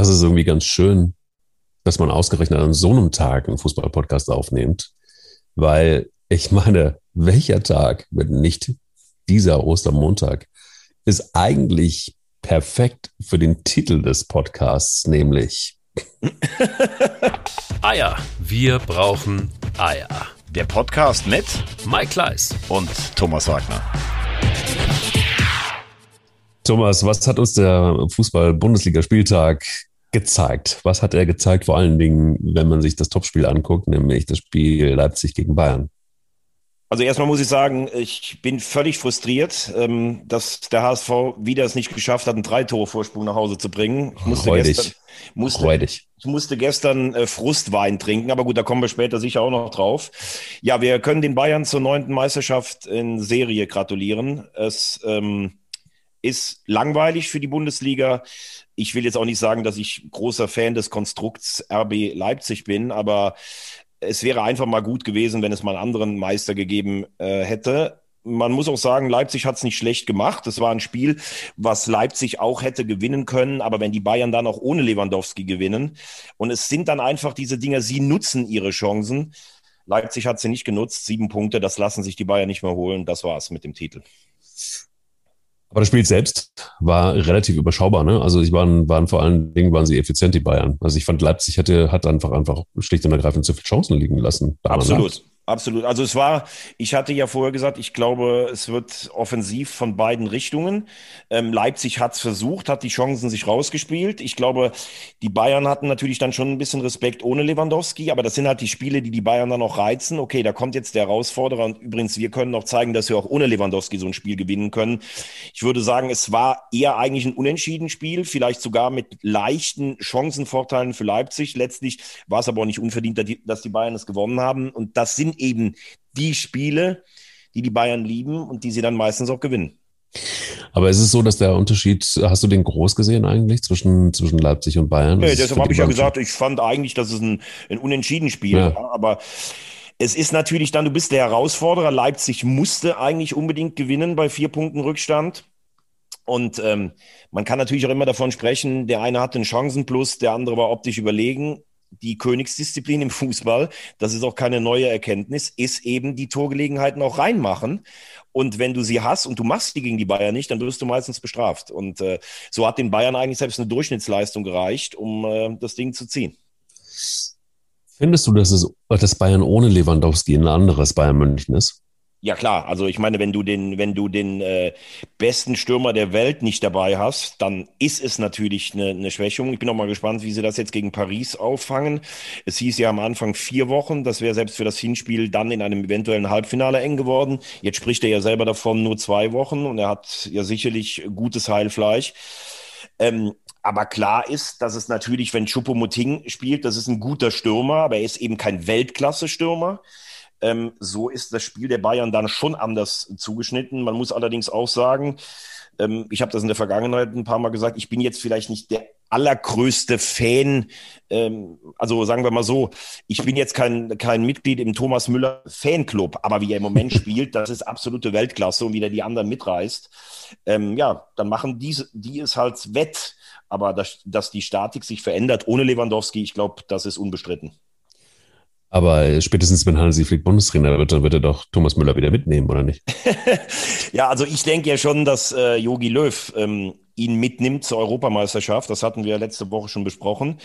das ist irgendwie ganz schön, dass man ausgerechnet an so einem Tag einen Fußball-Podcast aufnimmt, weil ich meine, welcher Tag, wenn nicht dieser Ostermontag, ist eigentlich perfekt für den Titel des Podcasts, nämlich Eier. Wir brauchen Eier. Der Podcast mit Mike Kleiss und Thomas Wagner. Thomas, was hat uns der Fußball-Bundesliga-Spieltag gezeigt? Was hat er gezeigt, vor allen Dingen, wenn man sich das Topspiel anguckt, nämlich das Spiel Leipzig gegen Bayern? Also erstmal muss ich sagen, ich bin völlig frustriert, ähm, dass der HSV wieder es nicht geschafft hat, einen Drei-Tore-Vorsprung nach Hause zu bringen. Ich musste Freudig. gestern, musste, Freudig. ich musste gestern äh, Frustwein trinken, aber gut, da kommen wir später sicher auch noch drauf. Ja, wir können den Bayern zur neunten Meisterschaft in Serie gratulieren. Es ähm, ist langweilig für die Bundesliga. Ich will jetzt auch nicht sagen, dass ich großer Fan des Konstrukts RB Leipzig bin, aber es wäre einfach mal gut gewesen, wenn es mal einen anderen Meister gegeben äh, hätte. Man muss auch sagen, Leipzig hat es nicht schlecht gemacht. Es war ein Spiel, was Leipzig auch hätte gewinnen können. Aber wenn die Bayern dann auch ohne Lewandowski gewinnen und es sind dann einfach diese Dinger, sie nutzen ihre Chancen. Leipzig hat sie nicht genutzt. Sieben Punkte, das lassen sich die Bayern nicht mehr holen. Das war's mit dem Titel. Aber das Spiel selbst war relativ überschaubar, ne? Also ich waren, waren vor allen Dingen waren sie effizient, die Bayern. Also ich fand, Leipzig hatte, hat einfach einfach schlicht und ergreifend zu viele Chancen liegen lassen. Absolut. Absolut. Also es war, ich hatte ja vorher gesagt, ich glaube, es wird offensiv von beiden Richtungen. Ähm, Leipzig hat es versucht, hat die Chancen sich rausgespielt. Ich glaube, die Bayern hatten natürlich dann schon ein bisschen Respekt ohne Lewandowski, aber das sind halt die Spiele, die die Bayern dann auch reizen. Okay, da kommt jetzt der Herausforderer und übrigens, wir können noch zeigen, dass wir auch ohne Lewandowski so ein Spiel gewinnen können. Ich würde sagen, es war eher eigentlich ein unentschieden Spiel, vielleicht sogar mit leichten Chancenvorteilen für Leipzig. Letztlich war es aber auch nicht unverdient, dass die- Bayern es gewonnen haben und das sind eben die Spiele, die die Bayern lieben und die sie dann meistens auch gewinnen. Aber ist es so, dass der Unterschied, hast du den groß gesehen eigentlich zwischen, zwischen Leipzig und Bayern? Nee, deshalb habe ich ja gesagt, ich fand eigentlich, dass es ein, ein Unentschieden-Spiel Ja. war. Aber es ist natürlich dann, du bist der Herausforderer. Leipzig musste eigentlich unbedingt gewinnen bei vier Punkten Rückstand. Und ähm, man kann natürlich auch immer davon sprechen, der eine hatte einen Chancenplus, der andere war optisch überlegen. Die Königsdisziplin im Fußball, das ist auch keine neue Erkenntnis, ist eben die Torgelegenheiten auch reinmachen. Und wenn du sie hast und du machst die gegen die Bayern nicht, dann wirst du meistens bestraft. Und äh, so hat den Bayern eigentlich selbst eine Durchschnittsleistung gereicht, um äh, das Ding zu ziehen. Findest du, dass, es, dass Bayern ohne Lewandowski ein anderes Bayern München ist? Ja klar, also ich meine, wenn du den, wenn du den äh, besten Stürmer der Welt nicht dabei hast, dann ist es natürlich eine, eine Schwächung. Ich bin auch mal gespannt, wie sie das jetzt gegen Paris auffangen. Es hieß ja am Anfang vier Wochen, das wäre selbst für das Hinspiel dann in einem eventuellen Halbfinale eng geworden. Jetzt spricht er ja selber davon nur zwei Wochen und er hat ja sicherlich gutes Heilfleisch. Ähm, aber klar ist, dass es natürlich, wenn Choupo-Moting spielt, das ist ein guter Stürmer, aber er ist eben kein Weltklasse-Stürmer. Ähm, so ist das Spiel der Bayern dann schon anders zugeschnitten. Man muss allerdings auch sagen, ähm, ich habe das in der Vergangenheit ein paar Mal gesagt, ich bin jetzt vielleicht nicht der allergrößte Fan, ähm, also sagen wir mal so, ich bin jetzt kein, kein Mitglied im Thomas Müller Fanclub, aber wie er im Moment spielt, das ist absolute Weltklasse und wie der die anderen mitreißt. Ähm, ja, dann machen die, die es halt wett. Aber dass, dass die Statik sich verändert ohne Lewandowski, ich glaube, das ist unbestritten. Aber spätestens, wenn Hansi Flick Bundestrainer wird, dann wird er doch Thomas Müller wieder mitnehmen, oder nicht? ja, also ich denke ja schon, dass äh, Jogi Löw ähm, ihn mitnimmt zur Europameisterschaft. Das hatten wir letzte Woche schon besprochen.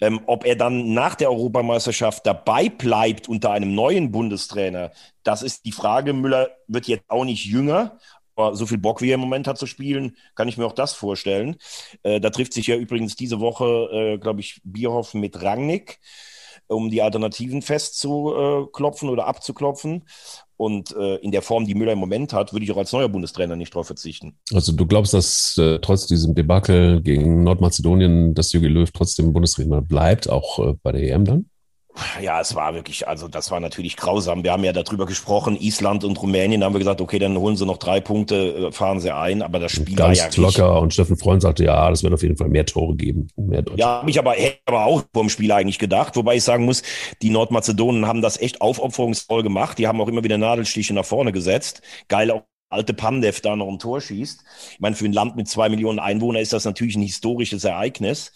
Ähm, ob er dann nach der Europameisterschaft dabei bleibt unter einem neuen Bundestrainer, das ist die Frage. Müller wird jetzt auch nicht jünger. Aber so viel Bock, wie er im Moment hat zu spielen, kann ich mir auch das vorstellen. Äh, da trifft sich ja übrigens diese Woche, äh, glaube ich, Bierhoff mit Rangnick um die Alternativen festzuklopfen oder abzuklopfen. Und äh, in der Form, die Müller im Moment hat, würde ich auch als neuer Bundestrainer nicht darauf verzichten. Also du glaubst, dass äh, trotz diesem Debakel gegen Nordmazedonien, dass Jogi Löw trotzdem Bundestrainer bleibt, auch äh, bei der EM dann? Ja, es war wirklich, also das war natürlich grausam. Wir haben ja darüber gesprochen, Island und Rumänien, da haben wir gesagt, okay, dann holen sie noch drei Punkte, äh, fahren sie ein, aber das Spiel Ganz war ja locker und Steffen Freund sagte, ja, das wird auf jeden Fall mehr Tore geben. Mehr Deutsche. Ja, habe ich aber, aber auch vor dem Spiel eigentlich gedacht. Wobei ich sagen muss, die Nordmazedonen haben das echt aufopferungsvoll gemacht. Die haben auch immer wieder Nadelstiche nach vorne gesetzt. Geil auch alte Pandev da noch ein Tor schießt. Ich meine, für ein Land mit zwei Millionen Einwohnern ist das natürlich ein historisches Ereignis.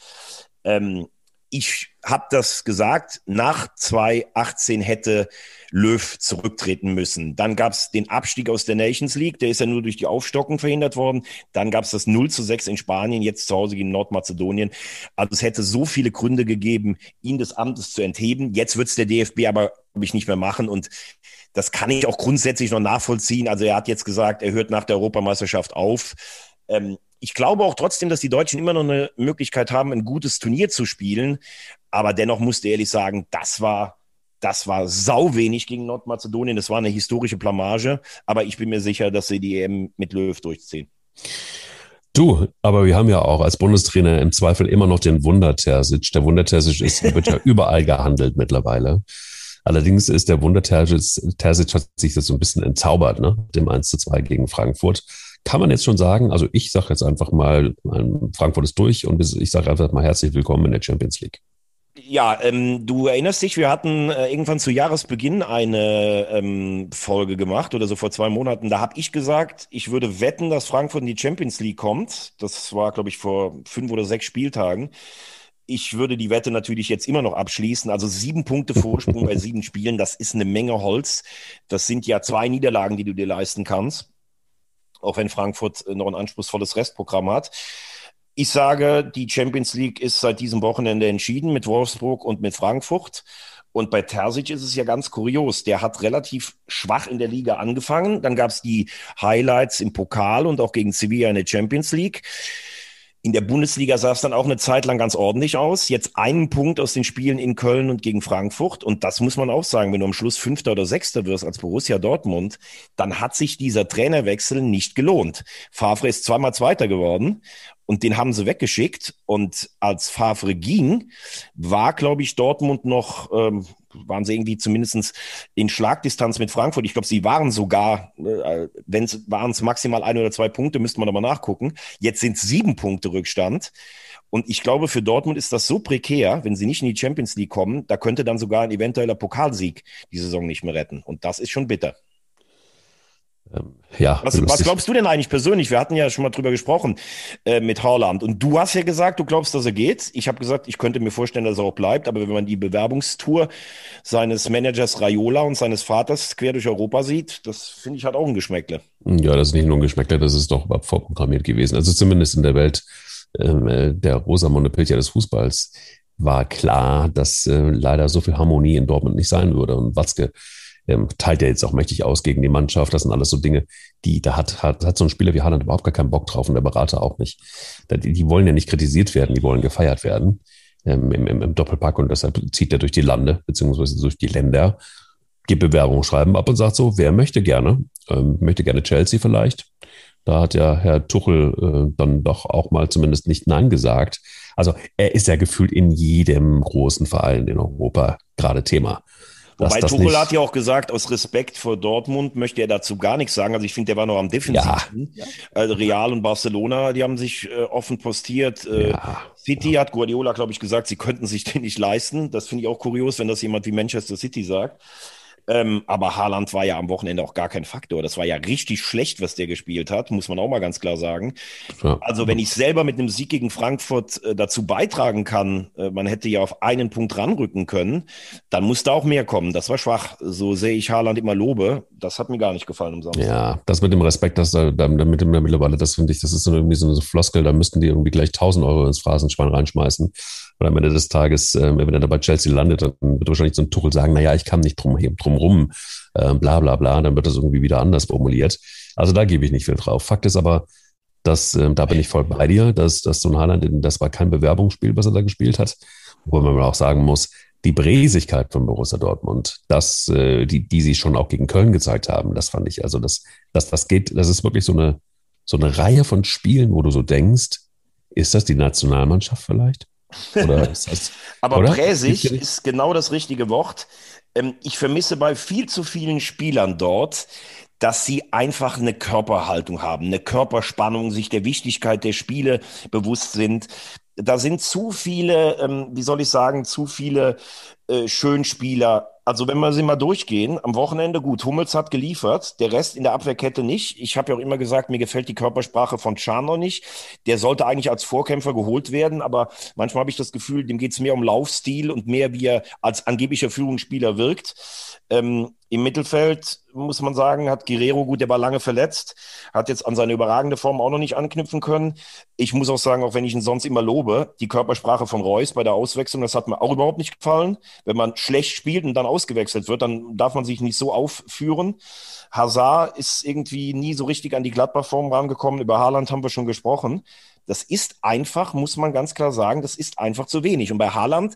Ähm, ich habe das gesagt, nach 2018 hätte Löw zurücktreten müssen. Dann gab es den Abstieg aus der Nations League, der ist ja nur durch die Aufstockung verhindert worden. Dann gab es das 0 zu 6 in Spanien, jetzt zu Hause gegen Nordmazedonien. Also es hätte so viele Gründe gegeben, ihn des Amtes zu entheben. Jetzt wird es der DFB aber, glaube ich, nicht mehr machen. Und das kann ich auch grundsätzlich noch nachvollziehen. Also er hat jetzt gesagt, er hört nach der Europameisterschaft auf. Ähm, ich glaube auch trotzdem, dass die Deutschen immer noch eine Möglichkeit haben, ein gutes Turnier zu spielen. Aber dennoch musste ehrlich sagen, das war, das war sau wenig gegen Nordmazedonien. Das war eine historische Blamage. Aber ich bin mir sicher, dass sie die EM mit Löw durchziehen. Du, aber wir haben ja auch als Bundestrainer im Zweifel immer noch den Wunder-Terzic. Der Wunder-Terzic ist, wird ja überall gehandelt mittlerweile. Allerdings ist der Wunder-Terzic, Terzic hat sich das so ein bisschen entzaubert, ne? Dem 1 zu 2 gegen Frankfurt kann man jetzt schon sagen, also ich sage jetzt einfach mal, Frankfurt ist durch und ich sage einfach mal herzlich willkommen in der Champions League. Ja, ähm, du erinnerst dich, wir hatten äh, irgendwann zu Jahresbeginn eine ähm, Folge gemacht oder so vor zwei Monaten. Da habe ich gesagt, ich würde wetten, dass Frankfurt in die Champions League kommt. Das war, glaube ich, vor fünf oder sechs Spieltagen. Ich würde die Wette natürlich jetzt immer noch abschließen. Also sieben Punkte Vorsprung bei sieben Spielen, das ist eine Menge Holz. Das sind ja zwei Niederlagen, die du dir leisten kannst auch wenn Frankfurt noch ein anspruchsvolles Restprogramm hat. Ich sage, die Champions League ist seit diesem Wochenende entschieden mit Wolfsburg und mit Frankfurt. Und bei Terzic ist es ja ganz kurios. Der hat relativ schwach in der Liga angefangen. Dann gab es die Highlights im Pokal und auch gegen Sevilla in der Champions League. In der Bundesliga sah es dann auch eine Zeit lang ganz ordentlich aus. Jetzt einen Punkt aus den Spielen in Köln und gegen Frankfurt. Und das muss man auch sagen, wenn du am Schluss Fünfter oder Sechster wirst als Borussia Dortmund, dann hat sich dieser Trainerwechsel nicht gelohnt. Favre ist zweimal Zweiter geworden und den haben sie weggeschickt. Und als Favre ging, war, glaube ich, Dortmund noch, ähm, waren sie irgendwie zumindest in Schlagdistanz mit Frankfurt. Ich glaube, sie waren sogar, äh, wenn es waren es maximal ein oder zwei Punkte, müsste man aber nachgucken. Jetzt sind sieben Punkte Rückstand. Und ich glaube, für Dortmund ist das so prekär, wenn sie nicht in die Champions League kommen, da könnte dann sogar ein eventueller Pokalsieg die Saison nicht mehr retten. Und das ist schon bitter. Ähm, ja, was, was, glaubst du denn eigentlich persönlich? Wir hatten ja schon mal drüber gesprochen äh, mit Haaland. Und du hast ja gesagt, du glaubst, dass er geht. Ich habe gesagt, ich könnte mir vorstellen, dass er auch bleibt. Aber wenn man die Bewerbungstour seines Managers Raiola und seines Vaters quer durch Europa sieht, das finde ich hat auch ein Geschmäckle. Ja, das ist nicht nur ein Geschmäckle, das ist doch überhaupt vorprogrammiert gewesen. Also zumindest in der Welt ähm, äh, der Rosamunde Pilcher des Fußballs war klar, dass äh, leider so viel Harmonie in Dortmund nicht sein würde. Und Watzke ähm, teilt er jetzt auch mächtig aus gegen die Mannschaft. Das sind alles so Dinge, die, da hat, hat, hat so ein Spieler wie Haaland überhaupt gar keinen Bock drauf und der Berater auch nicht. Die, die wollen ja nicht kritisiert werden, die wollen gefeiert werden ähm, im, im, im Doppelpack und deshalb zieht er durch die Lande, beziehungsweise durch die Länder, gibt Bewerbungen schreiben ab und sagt so, wer möchte gerne, ähm, möchte gerne Chelsea vielleicht. Da hat ja Herr Tuchel äh, dann doch auch mal zumindest nicht Nein gesagt. Also er ist ja gefühlt in jedem großen Verein in Europa gerade Thema. Wobei Tuchel hat ja auch gesagt, aus Respekt vor Dortmund möchte er dazu gar nichts sagen. Also ich finde, der war noch am defensiven. Ja. Also Real und Barcelona, die haben sich äh, offen postiert. Äh, ja. City ja. hat Guardiola, glaube ich, gesagt, sie könnten sich den nicht leisten. Das finde ich auch kurios, wenn das jemand wie Manchester City sagt. Ähm, aber Haaland war ja am Wochenende auch gar kein Faktor. Das war ja richtig schlecht, was der gespielt hat, muss man auch mal ganz klar sagen. Ja. Also wenn ich selber mit einem Sieg gegen Frankfurt äh, dazu beitragen kann, äh, man hätte ja auf einen Punkt ranrücken können, dann muss da auch mehr kommen. Das war schwach. So sehe ich Haaland immer lobe. Das hat mir gar nicht gefallen am Samstag. Ja, das mit dem Respekt, das da, damit mittlerweile, das finde ich, das ist so irgendwie so eine Floskel, da müssten die irgendwie gleich 1000 Euro ins Phrasenschwein reinschmeißen. Und am Ende des Tages, äh, wenn er da bei Chelsea landet, dann wird wahrscheinlich so ein Tuchel sagen, naja, ich kann nicht drum, drum rum, äh, bla bla bla, dann wird das irgendwie wieder anders formuliert. Also da gebe ich nicht viel drauf. Fakt ist aber, dass, äh, da bin ich voll bei dir, dass, dass so ein Haaland, das war kein Bewerbungsspiel, was er da gespielt hat. Wo man auch sagen muss, die Bräsigkeit von Borussia Dortmund, das, äh, die, die sie schon auch gegen Köln gezeigt haben, das fand ich, also das, das, das geht, das ist wirklich so eine, so eine Reihe von Spielen, wo du so denkst, ist das die Nationalmannschaft vielleicht? Das, Aber oder? präsig ist genau das richtige Wort. Ähm, ich vermisse bei viel zu vielen Spielern dort, dass sie einfach eine Körperhaltung haben, eine Körperspannung, sich der Wichtigkeit der Spiele bewusst sind. Da sind zu viele, ähm, wie soll ich sagen, zu viele äh, Schönspieler Also wenn wir sie mal durchgehen, am Wochenende gut, Hummels hat geliefert, der Rest in der Abwehrkette nicht. Ich habe ja auch immer gesagt, mir gefällt die Körpersprache von noch nicht. Der sollte eigentlich als Vorkämpfer geholt werden, aber manchmal habe ich das Gefühl, dem geht es mehr um Laufstil und mehr, wie er als angeblicher Führungsspieler wirkt. Ähm, Im Mittelfeld muss man sagen, hat Guerrero gut, der war lange verletzt, hat jetzt an seine überragende Form auch noch nicht anknüpfen können. Ich muss auch sagen, auch wenn ich ihn sonst immer lobe, die Körpersprache von Reus bei der Auswechslung, das hat mir auch überhaupt nicht gefallen. Wenn man schlecht spielt und dann ausgewechselt wird, dann darf man sich nicht so aufführen. Hazard ist irgendwie nie so richtig an die Gladbach-Form rangekommen. Über Haaland haben wir schon gesprochen. Das ist einfach, muss man ganz klar sagen, das ist einfach zu wenig. Und bei Haaland,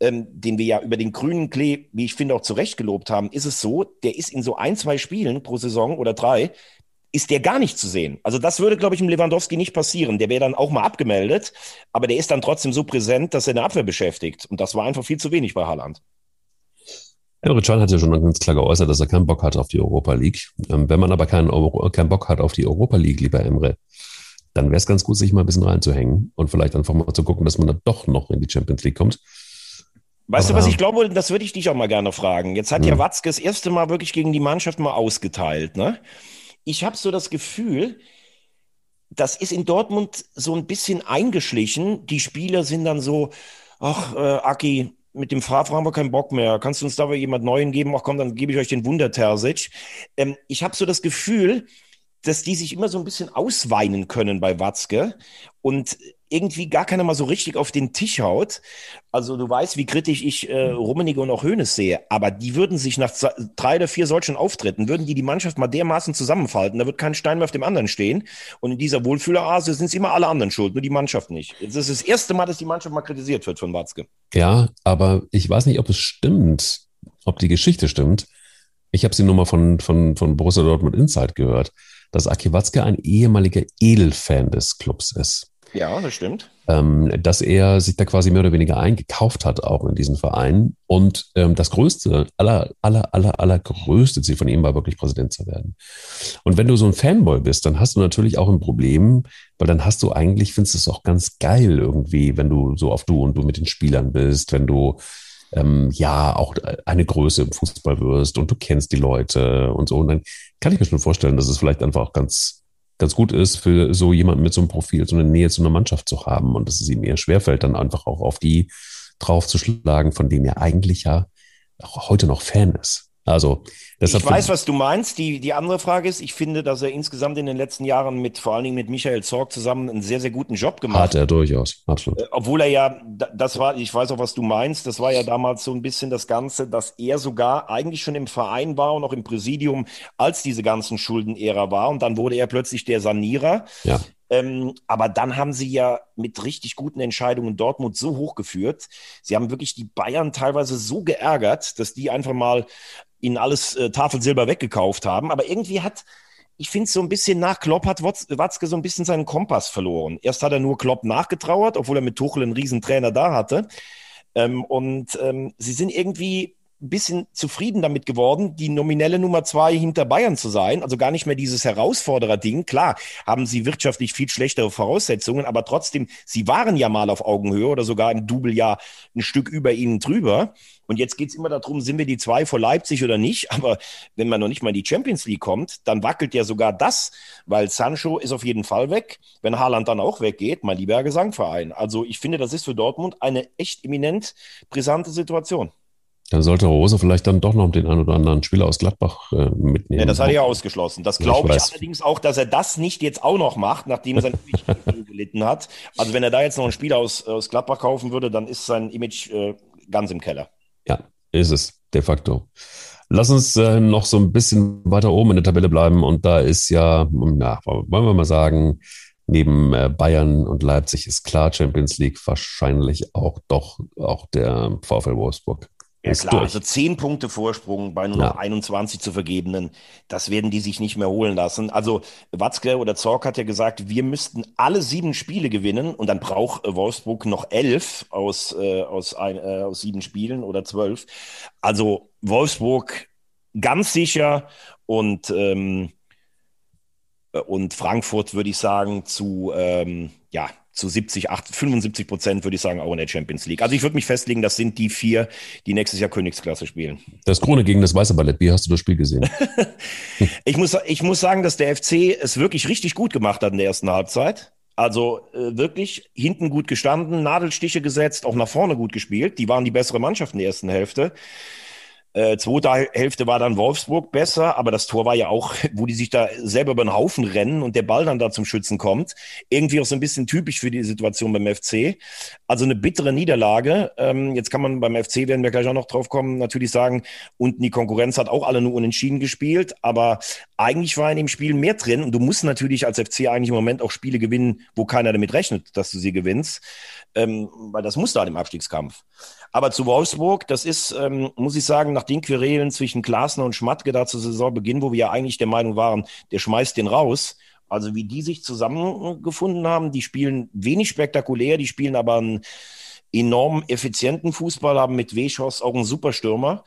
ähm, den wir ja über den grünen Klee, wie ich finde, auch zurecht gelobt haben, ist es so, der ist in so ein, zwei Spielen pro Saison oder drei, ist der gar nicht zu sehen. Also das würde, glaube ich, im Lewandowski nicht passieren. Der wäre dann auch mal abgemeldet, aber der ist dann trotzdem so präsent, dass er eine Abwehr beschäftigt. Und das war einfach viel zu wenig bei Haaland. Emre Can hat ja schon ganz klar geäußert, dass er keinen Bock hat auf die Europa League. Ähm, wenn man aber keinen, keinen Bock hat auf die Europa League, lieber Emre, dann wäre es ganz gut, sich mal ein bisschen reinzuhängen und vielleicht einfach mal zu gucken, dass man dann doch noch in die Champions League kommt. Weißt Aber, du, was ich glaube, das würde ich dich auch mal gerne fragen. Jetzt hat ja hm. Watzke das erste Mal wirklich gegen die Mannschaft mal ausgeteilt. Ne? Ich habe so das Gefühl, das ist in Dortmund so ein bisschen eingeschlichen. Die Spieler sind dann so, ach, äh, Aki, mit dem Favre haben wir keinen Bock mehr. Kannst du uns da jemand Neuen geben? Ach komm, dann gebe ich euch den Wunder Terzic. Ähm, ich habe so das Gefühl, dass die sich immer so ein bisschen ausweinen können bei Watzke und irgendwie gar keiner mal so richtig auf den Tisch haut. Also du weißt, wie kritisch ich äh, Rummenigge und auch Hoeneß sehe, aber die würden sich nach drei oder vier solchen Auftritten, würden die die Mannschaft mal dermaßen zusammenfalten, da wird kein Stein mehr auf dem anderen stehen und in dieser Wohlfühlerase sind es immer alle anderen schuld, nur die Mannschaft nicht. Jetzt ist das erste Mal, dass die Mannschaft mal kritisiert wird von Watzke. Ja, aber ich weiß nicht, ob es stimmt, ob die Geschichte stimmt. Ich habe sie nur mal von, von, von Borussia Dortmund Insight gehört dass Aki Watzke ein ehemaliger Edelfan des Clubs ist. Ja, das stimmt. Ähm, dass er sich da quasi mehr oder weniger eingekauft hat, auch in diesen Verein. Und ähm, das größte, aller, aller, aller, allergrößte Ziel von ihm war wirklich Präsident zu werden. Und wenn du so ein Fanboy bist, dann hast du natürlich auch ein Problem, weil dann hast du eigentlich, findest du es auch ganz geil irgendwie, wenn du so auf du und du mit den Spielern bist, wenn du ähm, ja auch eine Größe im Fußball wirst und du kennst die Leute und so. Und dann kann ich mir schon vorstellen, dass es vielleicht einfach auch ganz, ganz gut ist, für so jemanden mit so einem Profil so eine Nähe zu einer Mannschaft zu haben und dass es ihm eher schwerfällt, dann einfach auch auf die draufzuschlagen, von denen er eigentlich ja auch heute noch Fan ist. Also deshalb ich weiß, was du meinst. Die, die andere Frage ist, ich finde, dass er insgesamt in den letzten Jahren mit vor allen Dingen mit Michael Zorg zusammen einen sehr, sehr guten Job gemacht hat. Hat er durchaus, absolut. Äh, obwohl er ja, das war, ich weiß auch, was du meinst, das war ja damals so ein bisschen das Ganze, dass er sogar eigentlich schon im Verein war und auch im Präsidium, als diese ganzen Schuldenära war. Und dann wurde er plötzlich der Sanierer. Ja. Ähm, aber dann haben sie ja mit richtig guten Entscheidungen Dortmund so hochgeführt. Sie haben wirklich die Bayern teilweise so geärgert, dass die einfach mal ihnen alles äh, Tafelsilber weggekauft haben. Aber irgendwie hat, ich finde so ein bisschen nach Klopp hat Watzke so ein bisschen seinen Kompass verloren. Erst hat er nur Klopp nachgetrauert, obwohl er mit Tuchel einen Riesentrainer da hatte. Ähm, und ähm, sie sind irgendwie ein bisschen zufrieden damit geworden, die nominelle Nummer zwei hinter Bayern zu sein. Also gar nicht mehr dieses Herausforderer-Ding. Klar, haben sie wirtschaftlich viel schlechtere Voraussetzungen, aber trotzdem, sie waren ja mal auf Augenhöhe oder sogar im Doublejahr ein Stück über ihnen drüber. Und jetzt geht's immer darum, sind wir die zwei vor Leipzig oder nicht? Aber wenn man noch nicht mal in die Champions League kommt, dann wackelt ja sogar das, weil Sancho ist auf jeden Fall weg. Wenn Haaland dann auch weggeht, mein lieber Gesangverein. Also ich finde, das ist für Dortmund eine echt eminent brisante Situation. Dann sollte Rose vielleicht dann doch noch den einen oder anderen Spieler aus Gladbach äh, mitnehmen. Ja, das hat er ja ausgeschlossen. Das glaube ich, ich allerdings auch, dass er das nicht jetzt auch noch macht, nachdem er sein Image gelitten hat. Also wenn er da jetzt noch einen Spieler aus, aus Gladbach kaufen würde, dann ist sein Image äh, ganz im Keller. Ja, ist es, de facto. Lass uns äh, noch so ein bisschen weiter oben in der Tabelle bleiben. Und da ist ja, na, wollen wir mal sagen, neben äh, Bayern und Leipzig ist klar Champions League wahrscheinlich auch doch auch der VfL Wolfsburg. Ja klar, durch. also zehn Punkte Vorsprung bei nur ja. noch 21 zu vergebenen, das werden die sich nicht mehr holen lassen. Also Watzke oder Zorg hat ja gesagt, wir müssten alle sieben Spiele gewinnen und dann braucht äh, Wolfsburg noch elf aus, äh, aus, ein, äh, aus sieben Spielen oder zwölf. Also Wolfsburg ganz sicher und, ähm, und Frankfurt würde ich sagen zu, ähm, ja, zu 70, 8, 75 Prozent würde ich sagen auch in der Champions League. Also ich würde mich festlegen, das sind die vier, die nächstes Jahr Königsklasse spielen. Das Krone gegen das Weiße Ballett, wie hast du das Spiel gesehen? ich, muss, ich muss sagen, dass der FC es wirklich richtig gut gemacht hat in der ersten Halbzeit. Also äh, wirklich hinten gut gestanden, Nadelstiche gesetzt, auch nach vorne gut gespielt. Die waren die bessere Mannschaft in der ersten Hälfte. Äh, zweite Hälfte war dann Wolfsburg besser, aber das Tor war ja auch, wo die sich da selber über den Haufen rennen und der Ball dann da zum Schützen kommt. Irgendwie auch so ein bisschen typisch für die Situation beim FC. Also eine bittere Niederlage. Ähm, jetzt kann man beim FC, werden wir gleich auch noch drauf kommen, natürlich sagen, unten die Konkurrenz hat auch alle nur unentschieden gespielt, aber eigentlich war in dem Spiel mehr drin und du musst natürlich als FC eigentlich im Moment auch Spiele gewinnen, wo keiner damit rechnet, dass du sie gewinnst, ähm, weil das muss da im Abstiegskampf. Aber zu Wolfsburg, das ist, ähm, muss ich sagen, nach den Querelen zwischen Glasner und Schmatke da zu Saisonbeginn, wo wir ja eigentlich der Meinung waren, der schmeißt den raus. Also wie die sich zusammengefunden haben, die spielen wenig spektakulär, die spielen aber einen enorm effizienten Fußball, haben mit Weschhaus auch einen Superstürmer.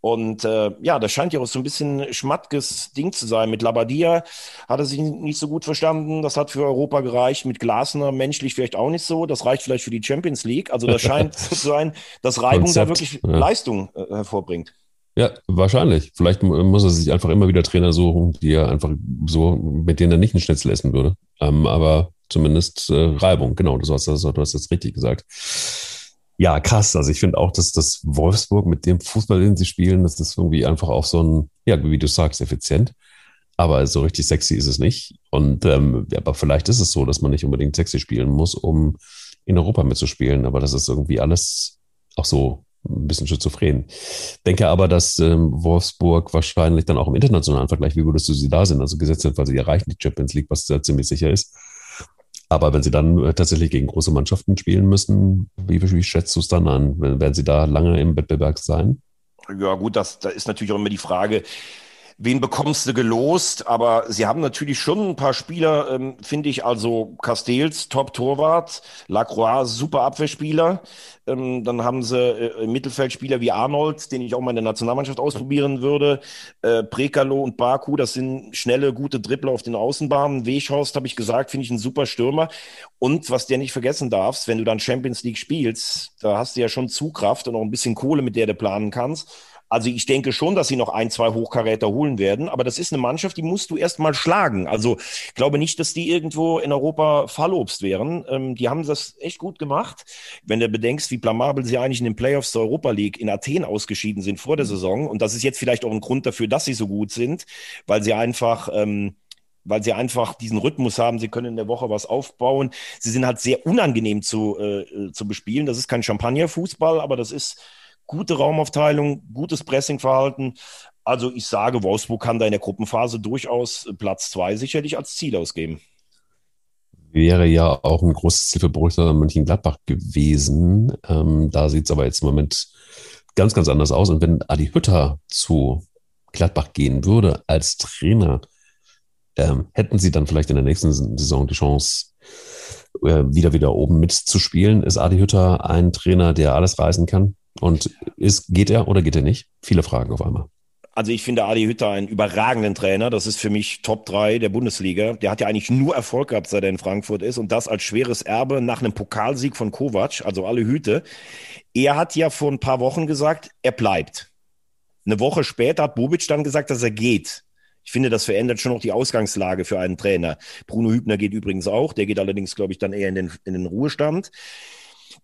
Und äh, ja, das scheint ja auch so ein bisschen schmattges Ding zu sein. Mit Labadia hat er sich nicht so gut verstanden. Das hat für Europa gereicht. Mit Glasner menschlich vielleicht auch nicht so. Das reicht vielleicht für die Champions League. Also das scheint zu sein, dass Reibung Konzept, da wirklich ja. Leistung äh, hervorbringt. Ja, wahrscheinlich. Vielleicht muss er sich einfach immer wieder Trainer suchen, die er einfach so, mit denen er nicht einen Schnitzel essen würde. Ähm, aber zumindest äh, Reibung, genau, du hast, du hast das richtig gesagt. Ja, krass. Also ich finde auch, dass das Wolfsburg mit dem Fußball, den sie spielen, das ist irgendwie einfach auch so ein, ja, wie du sagst, effizient. Aber so richtig sexy ist es nicht. Und ähm, aber vielleicht ist es so, dass man nicht unbedingt sexy spielen muss, um in Europa mitzuspielen. Aber das ist irgendwie alles auch so ein bisschen schizophren. Denke aber, dass ähm, Wolfsburg wahrscheinlich dann auch im internationalen Vergleich, wie würdest du sie da sind, also gesetzt sind, weil sie erreichen die Champions League, was ja ziemlich sicher ist, aber wenn sie dann äh, tatsächlich gegen große Mannschaften spielen müssen, wie, wie schätzt du es dann an? Werden sie da lange im Wettbewerb sein? Ja, gut, das, da ist natürlich auch immer die Frage, wen bekommst du gelost? Aber sie haben natürlich schon ein paar Spieler, ähm, finde ich, also Castells, Top-Torwart, Lacroix, super Abwehrspieler. Ähm, dann haben sie äh, Mittelfeldspieler wie Arnold, den ich auch mal in der Nationalmannschaft ausprobieren würde. Äh, Prekalo und Baku, das sind schnelle, gute Dribbler auf den Außenbahnen. Weghorst, habe ich gesagt, finde ich ein super Stürmer. Und was der nicht vergessen darfst, wenn du dann Champions League spielst, da hast du ja schon Zugkraft und auch ein bisschen Kohle, mit der du planen kannst. Also ich denke schon, dass sie noch ein, zwei Hochkaräter holen werden, aber das ist eine Mannschaft, die musst du erst mal schlagen. Also ich glaube nicht, dass die irgendwo in Europa Fallobst wären. Ähm, die haben das echt gut gemacht. Wenn du bedenkst, wie blamabel sie eigentlich in den Playoffs der Europa League in Athen ausgeschieden sind vor der Saison, und das ist jetzt vielleicht auch ein Grund dafür, dass sie so gut sind, weil sie einfach ähm, weil sie einfach diesen Rhythmus haben, sie können in der Woche was aufbauen. Sie sind halt sehr unangenehm zu, äh, äh zu bespielen. Das ist kein Champagnerfußball, aber das ist gute Raumaufteilung, gutes Pressingverhalten. Also ich sage, Wolfsburg kann da in der Gruppenphase durchaus Platz zwei sicherlich als Ziel ausgeben. Wäre ja auch ein großes Ziel für Borussia Mönchengladbach gewesen. Ähm, da sieht es aber jetzt im Moment ganz, ganz anders aus. Und wenn Adi Hütter zu Gladbach gehen würde als Trainer, ähm, hätten sie dann vielleicht in der nächsten Saison die Chance, äh, wieder wieder oben mitzuspielen? Ist Adi Hütter ein Trainer, der alles reißen kann? Und ist, geht er oder geht er nicht? Viele Fragen auf einmal. Also ich finde Adi Hütter einen überragenden Trainer. Das ist für mich Top 3 der Bundesliga. Der hat ja eigentlich nur Erfolg gehabt, seit er in Frankfurt ist. Und das als schweres Erbe nach einem Pokalsieg von Kovac, also alle Hüte. Er hat ja vor ein paar Wochen gesagt, er bleibt. Eine Woche später hat Bobic dann gesagt, dass er geht. Ich finde, das verändert schon auch die Ausgangslage für einen Trainer. Bruno Hübner geht übrigens auch. Der geht allerdings, glaube ich, dann eher in den, in den Ruhestand.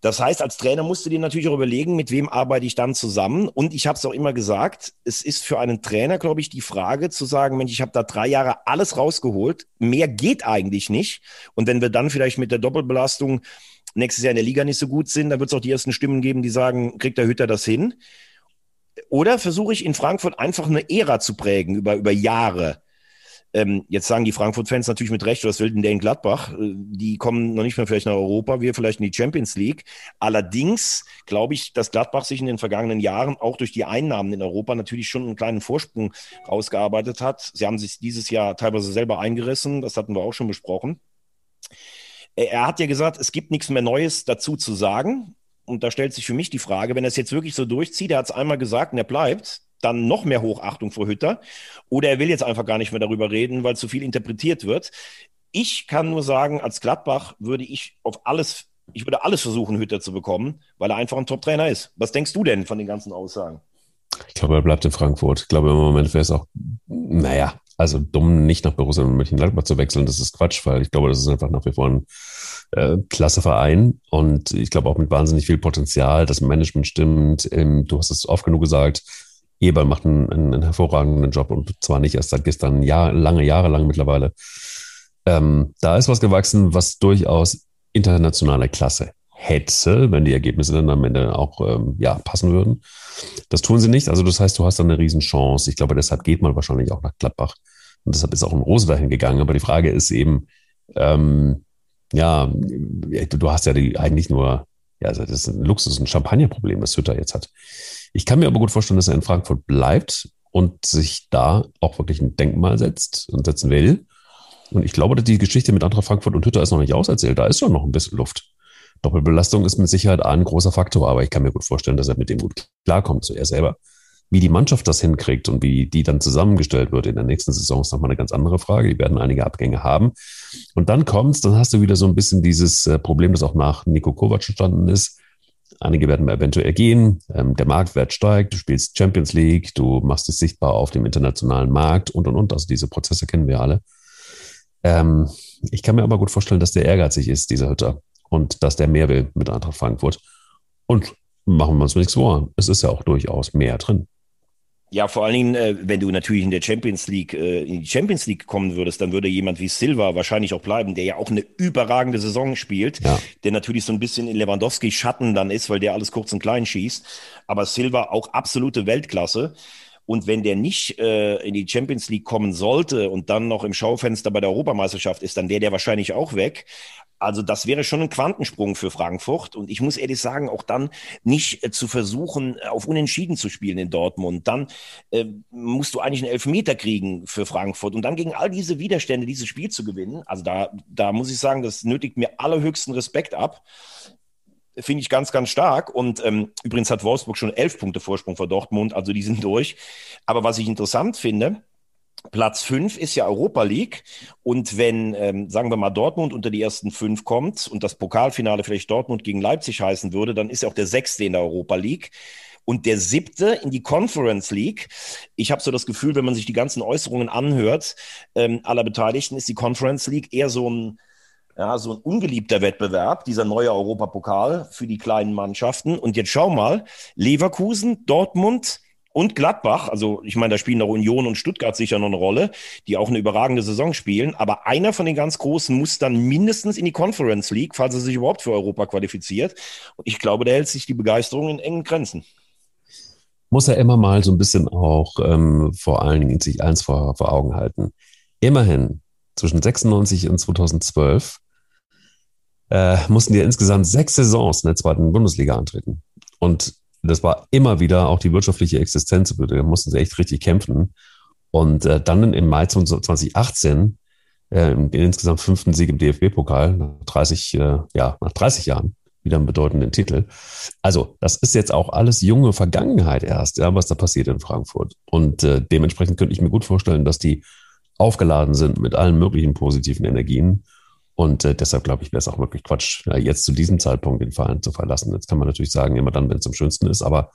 Das heißt, als Trainer musst du dir natürlich auch überlegen, mit wem arbeite ich dann zusammen. Und ich habe es auch immer gesagt, es ist für einen Trainer, glaube ich, die Frage zu sagen, Mensch, ich habe da drei Jahre alles rausgeholt, mehr geht eigentlich nicht. Und wenn wir dann vielleicht mit der Doppelbelastung nächstes Jahr in der Liga nicht so gut sind, dann wird es auch die ersten Stimmen geben, die sagen, kriegt der Hütter das hin? Oder versuche ich in Frankfurt einfach eine Ära zu prägen über, über Jahre? Ähm, jetzt sagen die Frankfurt-Fans natürlich mit Recht, was will denn der in Gladbach? Äh, die kommen noch nicht mehr vielleicht nach Europa, wir vielleicht in die Champions League. Allerdings glaube ich, dass Gladbach sich in den vergangenen Jahren auch durch die Einnahmen in Europa natürlich schon einen kleinen Vorsprung rausgearbeitet hat. Sie haben sich dieses Jahr teilweise selber eingerissen, das hatten wir auch schon besprochen. Er hat ja gesagt, es gibt nichts mehr Neues dazu zu sagen. Und da stellt sich für mich die Frage, wenn er es jetzt wirklich so durchzieht, er hat es einmal gesagt und er bleibt, dann noch mehr Hochachtung vor Hütter. Oder er will jetzt einfach gar nicht mehr darüber reden, weil zu viel interpretiert wird. Ich kann nur sagen, als Gladbach würde ich auf alles, ich würde alles versuchen, Hütter zu bekommen, weil er einfach ein Top-Trainer ist. Was denkst du denn von den ganzen Aussagen? Ich glaube, er bleibt in Frankfurt. Ich glaube, im Moment wäre es auch, naja, also dumm, nicht nach Borussia Mönchengladbach zu wechseln, das ist Quatsch, weil ich glaube, das ist einfach nach wie vor ein äh, klasse Verein und ich glaube auch mit wahnsinnig viel Potenzial. Das Management stimmt. Ähm, du hast es oft genug gesagt. Eberl macht einen, einen, hervorragenden Job und zwar nicht erst seit gestern, Jahr, lange Jahre lang mittlerweile. Ähm, da ist was gewachsen, was durchaus internationale Klasse hätte, wenn die Ergebnisse dann am Ende auch ähm, ja, passen würden. Das tun sie nicht. Also das heißt, du hast dann eine Riesenchance. Ich glaube, deshalb geht man wahrscheinlich auch nach Gladbach. Und deshalb ist auch ein Rose dahin gegangen. Aber die Frage ist eben, ähm, ja, du hast ja die, eigentlich nur, ja, das ist ein Luxus, ein Champagnerproblem, das Hütter jetzt hat. Ich kann mir aber gut vorstellen, dass er in Frankfurt bleibt und sich da auch wirklich ein Denkmal setzt und setzen will. Und ich glaube, dass die Geschichte mit Eintracht Frankfurt und Hütter ist noch nicht auserzählt. Da ist schon noch ein bisschen Luft. Doppelbelastung ist mit Sicherheit ein großer Faktor, aber ich kann mir gut vorstellen, dass er mit dem gut klarkommt, so er selber. Wie die Mannschaft das hinkriegt und wie die dann zusammengestellt wird in der nächsten Saison, ist nochmal eine ganz andere Frage. Die werden einige Abgänge haben. Und dann kommt's, dann hast du wieder so ein bisschen dieses äh, Problem, das auch nach Nico Kovac entstanden ist. Einige werden eventuell gehen. Ähm, der Marktwert steigt. Du spielst Champions League. Du machst es sichtbar auf dem internationalen Markt und, und, und. Also diese Prozesse kennen wir alle. Ähm, ich kann mir aber gut vorstellen, dass der ehrgeizig ist, dieser Hütter und dass der mehr will mit Eintracht Frankfurt. Und machen wir uns nichts vor, es ist ja auch durchaus mehr drin. Ja, vor allen Dingen, äh, wenn du natürlich in der Champions League, äh, in die Champions League kommen würdest, dann würde jemand wie Silva wahrscheinlich auch bleiben, der ja auch eine überragende Saison spielt, ja. der natürlich so ein bisschen in Lewandowski Schatten dann ist, weil der alles kurz und klein schießt. Aber Silva auch absolute Weltklasse. Und wenn der nicht äh, in die Champions League kommen sollte und dann noch im Schaufenster bei der Europameisterschaft ist, dann wäre der wahrscheinlich auch weg. Also das wäre schon ein Quantensprung für Frankfurt. Und ich muss ehrlich sagen, auch dann nicht äh, zu versuchen, äh, auf Unentschieden zu spielen in Dortmund. Dann äh, musst du eigentlich einen Elfmeter kriegen für Frankfurt. Und dann gegen all diese Widerstände dieses Spiel zu gewinnen. Also da, da muss ich sagen, das nötigt mir allerhöchsten Respekt ab. Finde ich ganz, ganz stark. Und ähm, übrigens hat Wolfsburg schon elf Punkte Vorsprung vor Dortmund. Also die sind durch. Aber was ich interessant finde, Platz fünf ist ja Europa League. Und wenn, ähm, sagen wir mal, Dortmund unter die ersten fünf kommt und das Pokalfinale vielleicht Dortmund gegen Leipzig heißen würde, dann ist ja auch der sechste in der Europa League und der siebte in die Conference League. Ich habe so das Gefühl, wenn man sich die ganzen Äußerungen anhört, ähm, aller Beteiligten, ist die Conference League eher so ein, ja, so ein ungeliebter Wettbewerb, dieser neue Europapokal für die kleinen Mannschaften. Und jetzt schau mal, Leverkusen, Dortmund, und Gladbach, also ich meine, da spielen noch Union und Stuttgart sicher noch eine Rolle, die auch eine überragende Saison spielen, aber einer von den ganz Großen muss dann mindestens in die Conference League, falls er sich überhaupt für Europa qualifiziert. Und ich glaube, da hält sich die Begeisterung in engen Grenzen. Muss er immer mal so ein bisschen auch ähm, vor allen Dingen sich eins vor, vor Augen halten. Immerhin zwischen 96 und 2012 äh, mussten die insgesamt sechs Saisons in der zweiten Bundesliga antreten. Und das war immer wieder auch die wirtschaftliche Existenz, da mussten sie echt richtig kämpfen. Und äh, dann im Mai 2018 äh, den insgesamt fünften Sieg im DFB-Pokal nach 30, äh, ja, nach 30 Jahren wieder einen bedeutenden Titel. Also, das ist jetzt auch alles junge Vergangenheit erst, ja, was da passiert in Frankfurt. Und äh, dementsprechend könnte ich mir gut vorstellen, dass die aufgeladen sind mit allen möglichen positiven Energien und äh, deshalb glaube ich, wäre es auch wirklich Quatsch, äh, jetzt zu diesem Zeitpunkt den Verein zu verlassen. Jetzt kann man natürlich sagen, immer dann, wenn es am schönsten ist, aber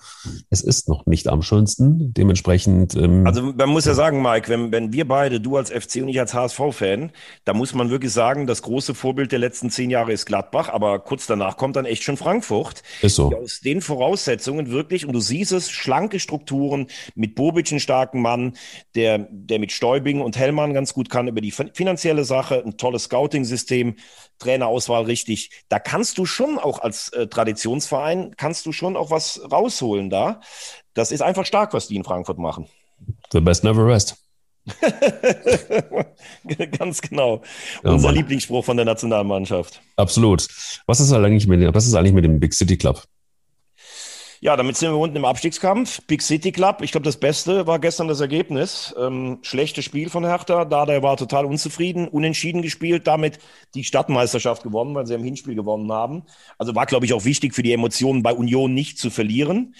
es ist noch nicht am schönsten. Dementsprechend. Ähm, also man muss ja sagen, Mike, wenn, wenn wir beide, du als FC und ich als HSV-Fan, da muss man wirklich sagen, das große Vorbild der letzten zehn Jahre ist Gladbach, aber kurz danach kommt dann echt schon Frankfurt. Ist so. Aus den Voraussetzungen wirklich, und du siehst es, schlanke Strukturen mit Bobic einen starken Mann, der, der mit Stäubing und Hellmann ganz gut kann über die finanzielle Sache, ein tolles Scouting-System System, Trainerauswahl richtig. Da kannst du schon auch als äh, Traditionsverein, kannst du schon auch was rausholen da. Das ist einfach stark, was die in Frankfurt machen. The best never rest. Ganz genau. Unser oh Lieblingsspruch von der Nationalmannschaft. Absolut. Was ist eigentlich mit, was ist eigentlich mit dem Big City Club? Ja, damit sind wir unten im Abstiegskampf. Big City Club. Ich glaube, das Beste war gestern das Ergebnis. Ähm, schlechtes Spiel von Hertha. Da der war total unzufrieden, unentschieden gespielt, damit die Stadtmeisterschaft gewonnen, weil sie im Hinspiel gewonnen haben. Also war, glaube ich, auch wichtig für die Emotionen bei Union nicht zu verlieren.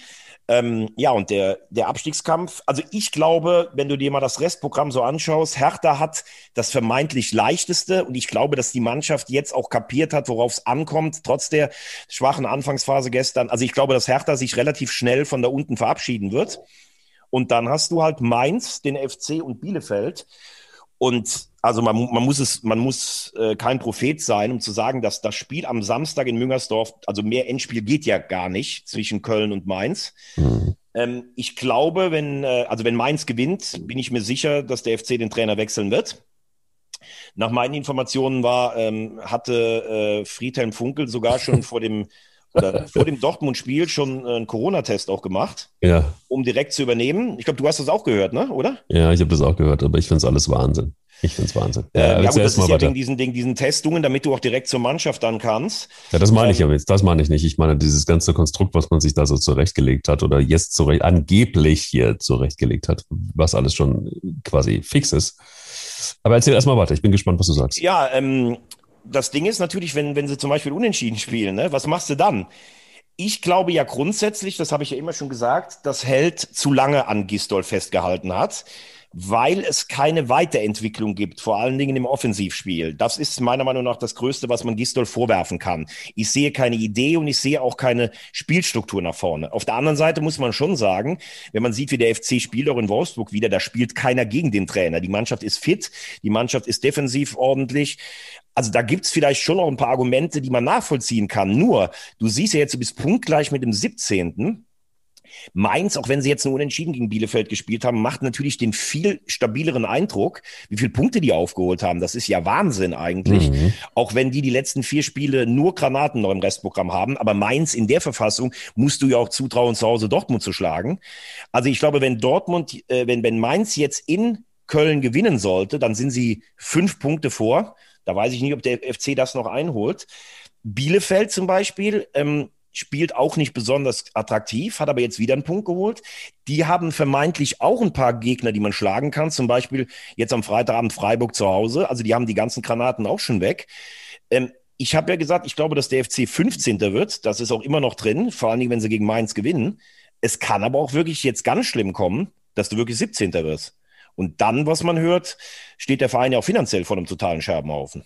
Ähm, ja, und der, der Abstiegskampf, also ich glaube, wenn du dir mal das Restprogramm so anschaust, Hertha hat das vermeintlich leichteste und ich glaube, dass die Mannschaft jetzt auch kapiert hat, worauf es ankommt, trotz der schwachen Anfangsphase gestern. Also ich glaube, dass Hertha sich relativ schnell von da unten verabschieden wird. Und dann hast du halt Mainz, den FC und Bielefeld. Und also man, man muss es, man muss äh, kein Prophet sein, um zu sagen, dass das Spiel am Samstag in Müngersdorf, also mehr Endspiel geht ja gar nicht zwischen Köln und Mainz. Mhm. Ähm, ich glaube, wenn, äh, also wenn Mainz gewinnt, bin ich mir sicher, dass der FC den Trainer wechseln wird. Nach meinen Informationen war, ähm, hatte äh, Friedhelm Funkel sogar schon vor dem vor dem Dortmund-Spiel schon einen Corona-Test auch gemacht, ja. um direkt zu übernehmen. Ich glaube, du hast das auch gehört, ne? oder? Ja, ich habe das auch gehört, aber ich finde es alles Wahnsinn. Ich finde es Wahnsinn. Ja, ja gut, das ist ja wegen diesen, wegen diesen Testungen, damit du auch direkt zur Mannschaft dann kannst. Ja, das meine ähm, ich aber jetzt. Das meine ich nicht. Ich meine dieses ganze Konstrukt, was man sich da so zurechtgelegt hat oder jetzt zurecht, angeblich hier zurechtgelegt hat, was alles schon quasi fix ist. Aber erzähl erstmal weiter. Ich bin gespannt, was du sagst. Ja, ähm, das Ding ist natürlich, wenn, wenn sie zum Beispiel unentschieden spielen, ne, was machst du dann? Ich glaube ja grundsätzlich, das habe ich ja immer schon gesagt, dass Held zu lange an Gistol festgehalten hat weil es keine Weiterentwicklung gibt, vor allen Dingen im Offensivspiel. Das ist meiner Meinung nach das Größte, was man Gistol vorwerfen kann. Ich sehe keine Idee und ich sehe auch keine Spielstruktur nach vorne. Auf der anderen Seite muss man schon sagen, wenn man sieht, wie der FC spielt auch in Wolfsburg wieder, da spielt keiner gegen den Trainer. Die Mannschaft ist fit, die Mannschaft ist defensiv ordentlich. Also da gibt's vielleicht schon noch ein paar Argumente, die man nachvollziehen kann. Nur, du siehst ja jetzt, du bist punktgleich mit dem 17. Mainz, auch wenn sie jetzt nur unentschieden gegen Bielefeld gespielt haben, macht natürlich den viel stabileren Eindruck, wie viele Punkte die aufgeholt haben. Das ist ja Wahnsinn eigentlich. Mhm. Auch wenn die die letzten vier Spiele nur Granaten noch im Restprogramm haben. Aber Mainz in der Verfassung musst du ja auch zutrauen, zu Hause Dortmund zu schlagen. Also ich glaube, wenn Dortmund, äh, wenn, wenn Mainz jetzt in Köln gewinnen sollte, dann sind sie fünf Punkte vor. Da weiß ich nicht, ob der FC das noch einholt. Bielefeld zum Beispiel, ähm, spielt auch nicht besonders attraktiv, hat aber jetzt wieder einen Punkt geholt. Die haben vermeintlich auch ein paar Gegner, die man schlagen kann. Zum Beispiel jetzt am Freitagabend Freiburg zu Hause. Also die haben die ganzen Granaten auch schon weg. Ähm, ich habe ja gesagt, ich glaube, dass der FC 15. wird. Das ist auch immer noch drin, vor allen Dingen, wenn sie gegen Mainz gewinnen. Es kann aber auch wirklich jetzt ganz schlimm kommen, dass du wirklich 17. wirst. Und dann, was man hört, steht der Verein ja auch finanziell vor einem totalen Scherbenhaufen.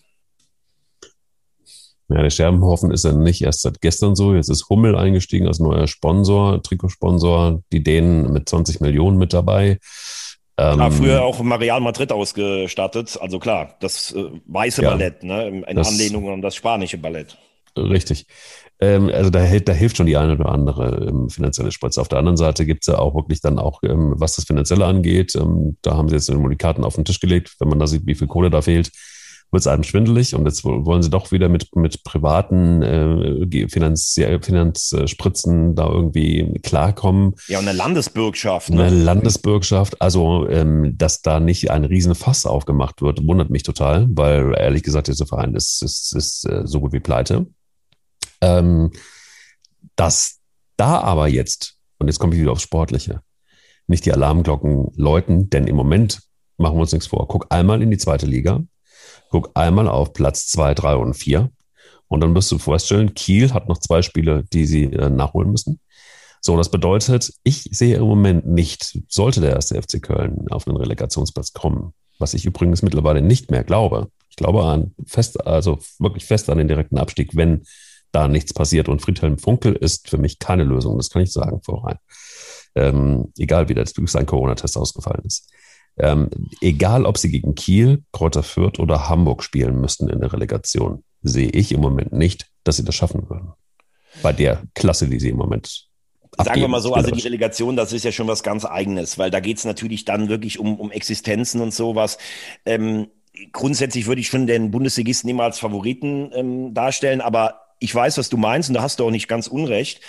Ja, der Scherbenhaufen ist ja nicht erst seit gestern so. Jetzt ist Hummel eingestiegen als neuer Sponsor, Trikotsponsor. Die Dänen mit 20 Millionen mit dabei. Ähm, ja, früher auch Marial Madrid ausgestattet. Also klar, das äh, weiße ja, Ballett, ne? in das, Anlehnung an das spanische Ballett. Richtig. Ähm, also da, da, hilft schon die eine oder andere ähm, finanzielle Spritze. Auf der anderen Seite gibt es ja auch wirklich dann auch, ähm, was das Finanzielle angeht, ähm, da haben sie jetzt die Karten auf den Tisch gelegt, wenn man da sieht, wie viel Kohle da fehlt wird es einem schwindelig und jetzt wollen sie doch wieder mit, mit privaten äh, Finanz, Finanzspritzen da irgendwie klarkommen. Ja, und eine Landesbürgschaft. Ne? Eine Landesbürgschaft. Also, ähm, dass da nicht ein Riesenfass aufgemacht wird, wundert mich total, weil ehrlich gesagt, dieser Verein ist, ist, ist äh, so gut wie pleite. Ähm, dass da aber jetzt, und jetzt komme ich wieder aufs Sportliche, nicht die Alarmglocken läuten, denn im Moment machen wir uns nichts vor. Guck einmal in die zweite Liga guck einmal auf Platz zwei, drei und vier. Und dann wirst du feststellen, Kiel hat noch zwei Spiele, die sie äh, nachholen müssen. So, das bedeutet, ich sehe im Moment nicht, sollte der erste FC Köln auf einen Relegationsplatz kommen, was ich übrigens mittlerweile nicht mehr glaube. Ich glaube an fest, also wirklich fest an den direkten Abstieg, wenn da nichts passiert. Und Friedhelm Funkel ist für mich keine Lösung, das kann ich sagen vorrein. Ähm, egal wie der sein Corona-Test ausgefallen ist. Ähm, egal, ob sie gegen Kiel, Kräuter Fürth oder Hamburg spielen müssten in der Relegation, sehe ich im Moment nicht, dass sie das schaffen würden. Bei der Klasse, die sie im Moment Sagen wir mal so, also die Relegation, das ist ja schon was ganz Eigenes, weil da geht es natürlich dann wirklich um, um Existenzen und sowas. Ähm, grundsätzlich würde ich schon den Bundesligisten immer als Favoriten ähm, darstellen, aber ich weiß, was du meinst und da hast du auch nicht ganz unrecht.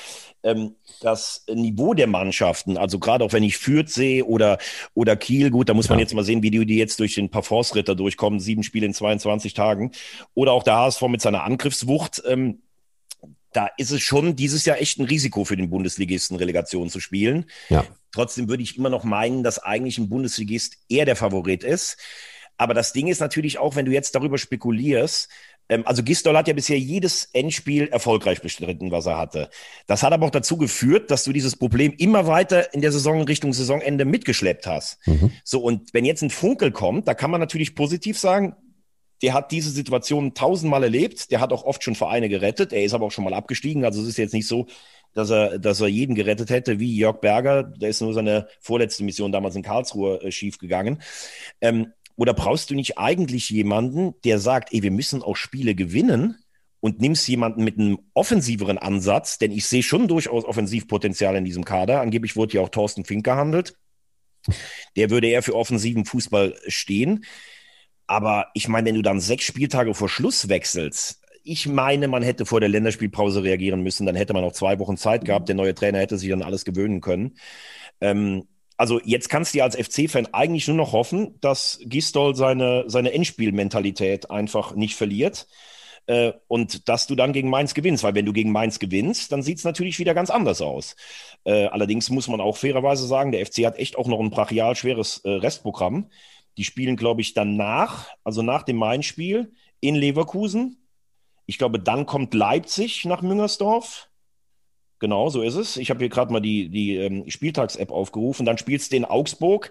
Ähm, das Niveau der Mannschaften, also gerade auch wenn ich Fürth sehe oder, oder Kiel, gut, da muss man jetzt mal sehen, wie die, die jetzt durch den Parforce-Ritter durchkommen, sieben Spiele in 22 Tagen. Oder auch der HSV mit seiner Angriffswucht. Ähm, da ist es schon dieses Jahr echt ein Risiko für den Bundesligisten, Relegation zu spielen. Ja. Trotzdem würde ich immer noch meinen, dass eigentlich ein Bundesligist eher der Favorit ist. Aber das Ding ist natürlich auch, wenn du jetzt darüber spekulierst, also Gistol hat ja bisher jedes Endspiel erfolgreich bestritten, was er hatte. Das hat aber auch dazu geführt, dass du dieses Problem immer weiter in der Saison Richtung Saisonende mitgeschleppt hast. Mhm. So, und wenn jetzt ein Funkel kommt, da kann man natürlich positiv sagen, der hat diese Situation tausendmal erlebt, der hat auch oft schon Vereine gerettet, er ist aber auch schon mal abgestiegen, also es ist jetzt nicht so, dass er, dass er jeden gerettet hätte, wie Jörg Berger, der ist nur seine vorletzte Mission damals in Karlsruhe äh, schief gegangen. Ähm, oder brauchst du nicht eigentlich jemanden, der sagt, ey, wir müssen auch Spiele gewinnen und nimmst jemanden mit einem offensiveren Ansatz, denn ich sehe schon durchaus Offensivpotenzial in diesem Kader. Angeblich wurde ja auch Thorsten Fink gehandelt. Der würde eher für offensiven Fußball stehen. Aber ich meine, wenn du dann sechs Spieltage vor Schluss wechselst, ich meine, man hätte vor der Länderspielpause reagieren müssen, dann hätte man noch zwei Wochen Zeit gehabt. Der neue Trainer hätte sich an alles gewöhnen können. Ähm, also jetzt kannst du ja als FC-Fan eigentlich nur noch hoffen, dass Gistol seine, seine Endspielmentalität einfach nicht verliert äh, und dass du dann gegen Mainz gewinnst. Weil wenn du gegen Mainz gewinnst, dann sieht es natürlich wieder ganz anders aus. Äh, allerdings muss man auch fairerweise sagen, der FC hat echt auch noch ein brachial schweres äh, Restprogramm. Die spielen, glaube ich, danach, also nach dem Mainz-Spiel in Leverkusen. Ich glaube, dann kommt Leipzig nach Müngersdorf. Genau, so ist es. Ich habe hier gerade mal die, die ähm, Spieltags-App aufgerufen. Dann spielst du in Augsburg.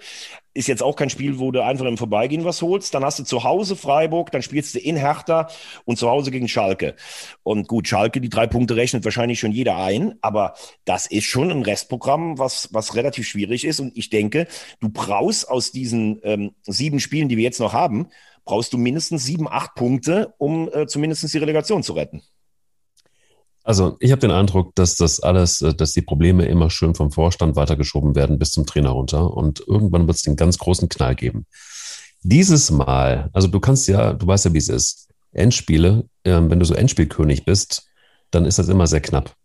Ist jetzt auch kein Spiel, wo du einfach im Vorbeigehen was holst. Dann hast du zu Hause Freiburg, dann spielst du in Hertha und zu Hause gegen Schalke. Und gut, Schalke, die drei Punkte rechnet wahrscheinlich schon jeder ein. Aber das ist schon ein Restprogramm, was, was relativ schwierig ist. Und ich denke, du brauchst aus diesen ähm, sieben Spielen, die wir jetzt noch haben, brauchst du mindestens sieben, acht Punkte, um äh, zumindest die Relegation zu retten. Also ich habe den Eindruck, dass das alles, äh, dass die Probleme immer schön vom Vorstand weitergeschoben werden bis zum Trainer runter und irgendwann wird es den ganz großen Knall geben. Dieses Mal, also du kannst ja, du weißt ja, wie es ist. Endspiele, äh, wenn du so Endspielkönig bist, dann ist das immer sehr knapp.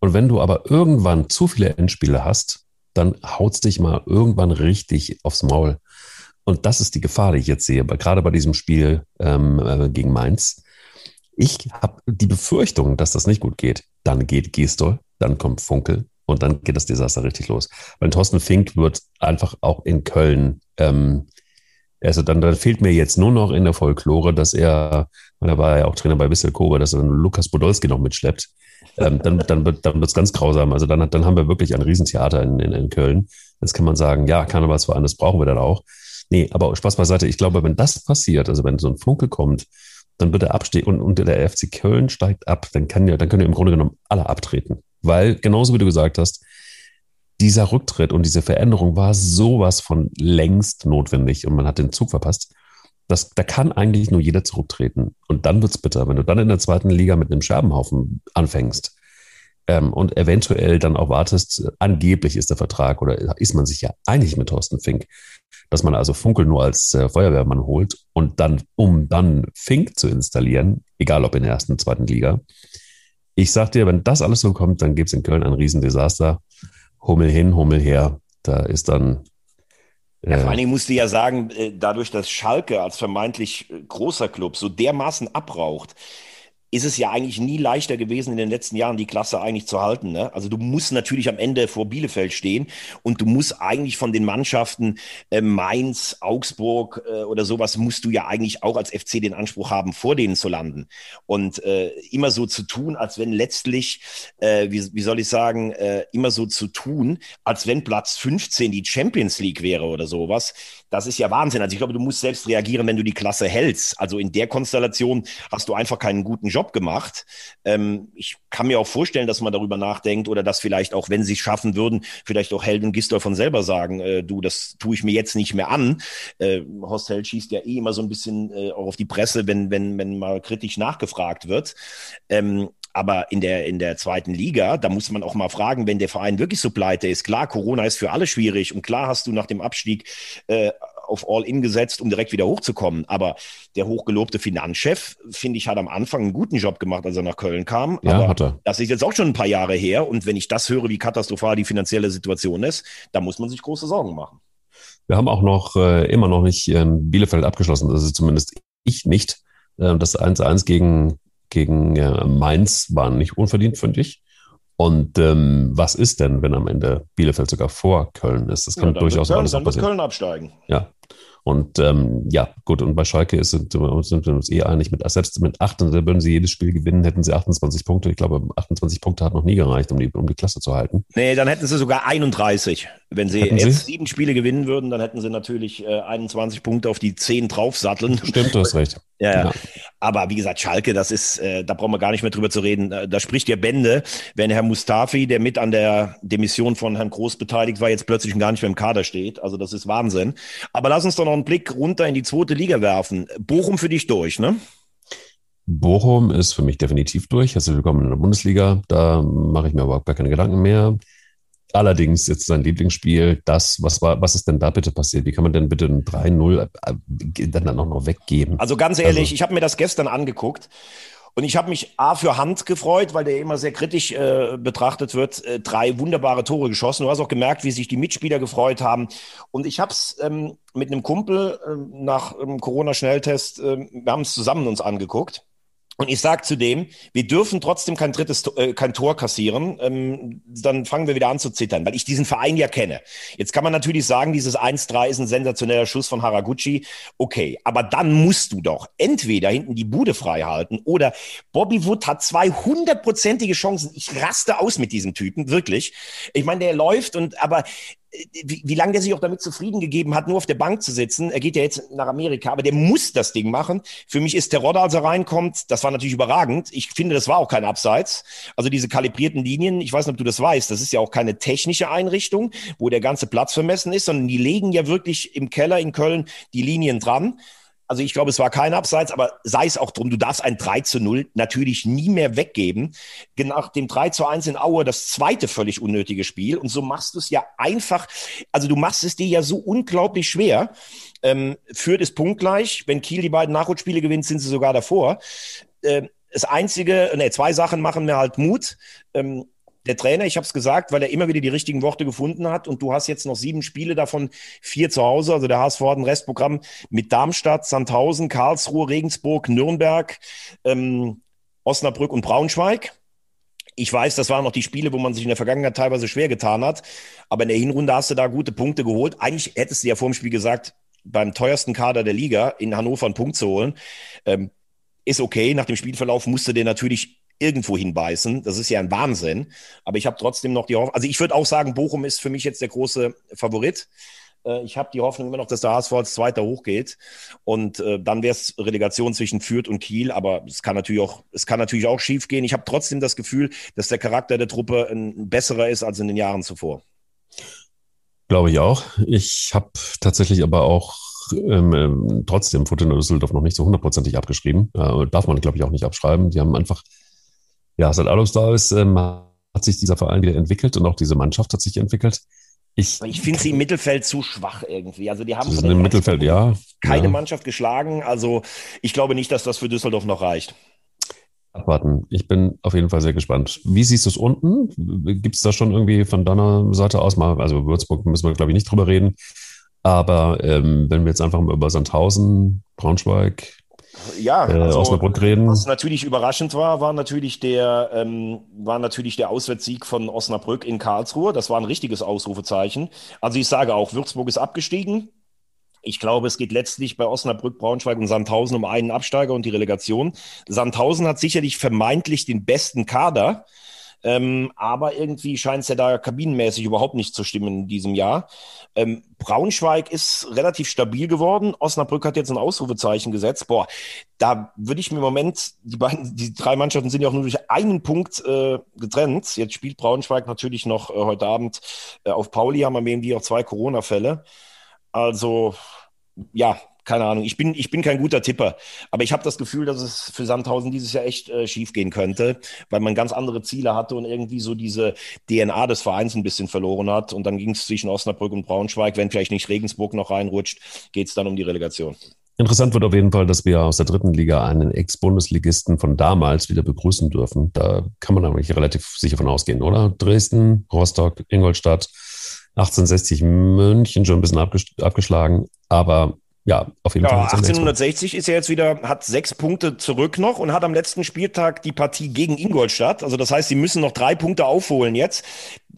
Und wenn du aber irgendwann zu viele Endspiele hast, dann haut's dich mal irgendwann richtig aufs Maul. Und das ist die Gefahr, die ich jetzt sehe, gerade bei diesem Spiel ähm, äh, gegen Mainz ich habe die Befürchtung, dass das nicht gut geht. Dann geht Gestol, dann kommt Funkel und dann geht das Desaster richtig los. Weil Thorsten Fink wird einfach auch in Köln, ähm, also dann, dann fehlt mir jetzt nur noch in der Folklore, dass er, weil er war ja auch Trainer bei Wissel Kobe, dass er dann Lukas Podolski noch mitschleppt. Ähm, dann dann wird dann wird's ganz grausam. Also dann, dann haben wir wirklich ein Riesentheater in, in, in Köln. Jetzt kann man sagen, ja, Karnevalsverein, das brauchen wir dann auch. Nee, aber Spaß beiseite. Ich glaube, wenn das passiert, also wenn so ein Funkel kommt, dann wird er abstehen und, und der FC Köln steigt ab, dann kann ja, dann können ja im Grunde genommen alle abtreten. Weil, genauso wie du gesagt hast, dieser Rücktritt und diese Veränderung war sowas von längst notwendig und man hat den Zug verpasst. Das, da kann eigentlich nur jeder zurücktreten. Und dann wird's bitter, wenn du dann in der zweiten Liga mit einem Scherbenhaufen anfängst ähm, und eventuell dann auch wartest, angeblich ist der Vertrag oder ist man sich ja einig mit Thorsten Fink, dass man also Funkel nur als äh, Feuerwehrmann holt und dann, um dann Fink zu installieren, egal ob in der ersten, zweiten Liga. Ich sag dir, wenn das alles so kommt, dann gibt es in Köln ein Riesendesaster. Hummel hin, Hummel her. Da ist dann ja, vor allen Dingen musst du ja sagen, äh, dadurch, dass Schalke als vermeintlich äh, großer Club so dermaßen abraucht, ist es ja eigentlich nie leichter gewesen, in den letzten Jahren die Klasse eigentlich zu halten. Ne? Also du musst natürlich am Ende vor Bielefeld stehen und du musst eigentlich von den Mannschaften äh, Mainz, Augsburg äh, oder sowas, musst du ja eigentlich auch als FC den Anspruch haben, vor denen zu landen. Und äh, immer so zu tun, als wenn letztlich, äh, wie, wie soll ich sagen, äh, immer so zu tun, als wenn Platz 15 die Champions League wäre oder sowas. Das ist ja Wahnsinn. Also ich glaube, du musst selbst reagieren, wenn du die Klasse hältst. Also in der Konstellation hast du einfach keinen guten Job gemacht. Ähm, ich kann mir auch vorstellen, dass man darüber nachdenkt oder dass vielleicht auch, wenn sie es schaffen würden, vielleicht auch Helden Gisdol von selber sagen, äh, du, das tue ich mir jetzt nicht mehr an. Äh, Horst Held schießt ja eh immer so ein bisschen äh, auch auf die Presse, wenn, wenn, wenn mal kritisch nachgefragt wird. Ähm, aber in der, in der zweiten Liga, da muss man auch mal fragen, wenn der Verein wirklich so pleite ist. Klar, Corona ist für alle schwierig und klar hast du nach dem Abstieg äh, auf All-In gesetzt, um direkt wieder hochzukommen. Aber der hochgelobte Finanzchef, finde ich, hat am Anfang einen guten Job gemacht, als er nach Köln kam. Ja, Aber hat er. das ist jetzt auch schon ein paar Jahre her. Und wenn ich das höre, wie katastrophal die finanzielle Situation ist, da muss man sich große Sorgen machen. Wir haben auch noch äh, immer noch nicht ähm, Bielefeld abgeschlossen. Das ist zumindest ich nicht. Äh, das 1-1 gegen gegen äh, Mainz waren nicht unverdient, finde ich. Und ähm, was ist denn, wenn am Ende Bielefeld sogar vor Köln ist? Das kann Ja, durchaus Köln, alles dann wird passieren. Köln absteigen. Ja. Und ähm, ja, gut, und bei Schalke ist, sind, wir uns- sind wir uns eh einig, mit, selbst mit 8, würden sie jedes Spiel gewinnen, hätten sie 28 Punkte. Ich glaube, 28 Punkte hat noch nie gereicht, um die, um die Klasse zu halten. Nee, dann hätten sie sogar 31. Wenn sie Hätten jetzt sie? sieben Spiele gewinnen würden, dann hätten sie natürlich äh, 21 Punkte auf die 10 draufsatteln. Stimmt, du hast recht. Ja, ja. Aber wie gesagt, Schalke, das ist, äh, da brauchen wir gar nicht mehr drüber zu reden. Da, da spricht ja Bände, wenn Herr Mustafi, der mit an der Demission von Herrn Groß beteiligt war, jetzt plötzlich gar nicht mehr im Kader steht. Also das ist Wahnsinn. Aber lass uns doch noch einen Blick runter in die zweite Liga werfen. Bochum für dich durch, ne? Bochum ist für mich definitiv durch. Herzlich willkommen in der Bundesliga. Da mache ich mir überhaupt gar keine Gedanken mehr. Allerdings jetzt sein Lieblingsspiel, das, was war, was ist denn da bitte passiert? Wie kann man denn bitte ein 3-0 äh, dann, dann auch noch weggeben? Also ganz ehrlich, Also- ich habe mir das gestern angeguckt und ich habe mich A für Hand gefreut, weil der immer sehr kritisch äh, betrachtet wird. Äh, drei wunderbare Tore geschossen. Du hast auch gemerkt, wie sich die Mitspieler gefreut haben. Und ich habe es ähm, mit einem Kumpel ähm, nach einem Corona-Schnelltest, ähm, wir haben es zusammen uns angeguckt. Und ich sag zudem, wir dürfen trotzdem kein drittes, äh, kein Tor kassieren. Ähm, dann fangen wir wieder an zu zittern, weil ich diesen Verein ja kenne. Jetzt kann man natürlich sagen, dieses 1-3 ist ein sensationeller Schuss von Haraguchi. Okay, aber dann musst du doch entweder hinten die Bude frei halten oder Bobby Wood hat zwei hundertprozentige Chancen. Ich raste aus mit diesem Typen, wirklich. Ich meine, der läuft und aber wie, wie lange der sich auch damit zufrieden gegeben hat, nur auf der Bank zu sitzen. Er geht ja jetzt nach Amerika, aber der muss das Ding machen. Für mich ist Terodde, als er reinkommt, das war natürlich überragend. Ich finde, das war auch kein Abseits. Also diese kalibrierten Linien, ich weiß nicht, ob du das weißt, das ist ja auch keine technische Einrichtung, wo der ganze Platz vermessen ist, sondern die legen ja wirklich im Keller in Köln die Linien dran. Also ich glaube, es war kein Abseits, aber sei es auch drum, du darfst ein 3 zu 0 natürlich nie mehr weggeben. Nach dem 3 zu 1 in Aue das zweite völlig unnötige Spiel. Und so machst du es ja einfach, also du machst es dir ja so unglaublich schwer. Ähm, Fürth ist punktgleich. Wenn Kiel die beiden Nachholspiele gewinnt, sind sie sogar davor. Ähm, das Einzige, ne, zwei Sachen machen mir halt Mut. Ähm, der Trainer, ich habe es gesagt, weil er immer wieder die richtigen Worte gefunden hat und du hast jetzt noch sieben Spiele, davon vier zu Hause, also der HSV hat ein Restprogramm mit Darmstadt, Sandhausen, Karlsruhe, Regensburg, Nürnberg, ähm, Osnabrück und Braunschweig. Ich weiß, das waren noch die Spiele, wo man sich in der Vergangenheit teilweise schwer getan hat, aber in der Hinrunde hast du da gute Punkte geholt. Eigentlich hättest du ja vor dem Spiel gesagt, beim teuersten Kader der Liga in Hannover einen Punkt zu holen. Ähm, ist okay. Nach dem Spielverlauf musste der natürlich irgendwo hinbeißen. Das ist ja ein Wahnsinn. Aber ich habe trotzdem noch die Hoffnung. Also ich würde auch sagen, Bochum ist für mich jetzt der große Favorit. Äh, Ich habe die Hoffnung immer noch, dass der HSV als Zweiter hochgeht. Und äh, dann wäre es Relegation zwischen Fürth und Kiel. Aber es kann natürlich auch, es kann natürlich auch schief gehen. Ich habe trotzdem das Gefühl, dass der Charakter der Truppe ein besserer ist als in den Jahren zuvor. Glaube ich auch. Ich habe tatsächlich aber auch ähm, ähm, trotzdem Fortuna Düsseldorf noch nicht so hundertprozentig abgeschrieben. Äh, darf man, glaube ich, auch nicht abschreiben. Die haben einfach, ja, seit Alois da ist, ähm, hat sich dieser Verein wieder entwickelt und auch diese Mannschaft hat sich entwickelt. Ich, Ich finde sie im Mittelfeld zu schwach irgendwie. Also die haben von im Mittelfeld, ja. keine ja. Mannschaft geschlagen. Also ich glaube nicht, dass das für Düsseldorf noch reicht. Abwarten. Ich bin auf jeden Fall sehr gespannt. Wie siehst du es unten? Gibt es da schon irgendwie von deiner Seite aus mal, also Würzburg müssen wir, glaube ich, nicht drüber reden. Aber ähm, wenn wir jetzt einfach mal über Sandhausen, Braunschweig, Ja, äh, also, Osnabrück reden. was natürlich überraschend war, war natürlich der, ähm, war natürlich der Auswärtssieg von Osnabrück in Karlsruhe. Das war ein richtiges Ausrufezeichen. Also ich sage auch, Würzburg ist abgestiegen. Ich glaube, es geht letztlich bei Osnabrück, Braunschweig und Sandhausen um einen Absteiger und die Relegation. Sandhausen hat sicherlich vermeintlich den besten Kader. Ähm, aber irgendwie scheint es ja da kabinenmäßig überhaupt nicht zu stimmen in diesem Jahr. Ähm, Braunschweig ist relativ stabil geworden. Osnabrück hat jetzt ein Ausrufezeichen gesetzt. Boah, da würde ich mir im Moment, die beiden, die drei Mannschaften sind ja auch nur durch einen Punkt äh, getrennt. Jetzt spielt Braunschweig natürlich noch äh, heute Abend äh, auf Pauli, haben wir irgendwie auch zwei Corona-Fälle. Also, ja, keine Ahnung. Ich bin, ich bin kein guter Tipper, aber ich habe das Gefühl, dass es für Sandhausen dieses Jahr echt äh, schief gehen könnte, weil man ganz andere Ziele hatte und irgendwie so diese DNA des Vereins ein bisschen verloren hat. Und dann ging es zwischen Osnabrück und Braunschweig. Wenn vielleicht nicht Regensburg noch reinrutscht, geht es dann um die Relegation. Interessant wird auf jeden Fall, dass wir aus der dritten Liga einen Ex-Bundesligisten von damals wieder begrüßen dürfen. Da kann man eigentlich relativ sicher von ausgehen, oder? Dresden, Rostock, Ingolstadt, 1860 München schon ein bisschen abgeschlagen, aber ja, auf jeden Ja, Fall. 1860 ist er jetzt wieder, hat sechs Punkte zurück noch und hat am letzten Spieltag die Partie gegen Ingolstadt. Also das heißt, sie müssen noch drei Punkte aufholen jetzt,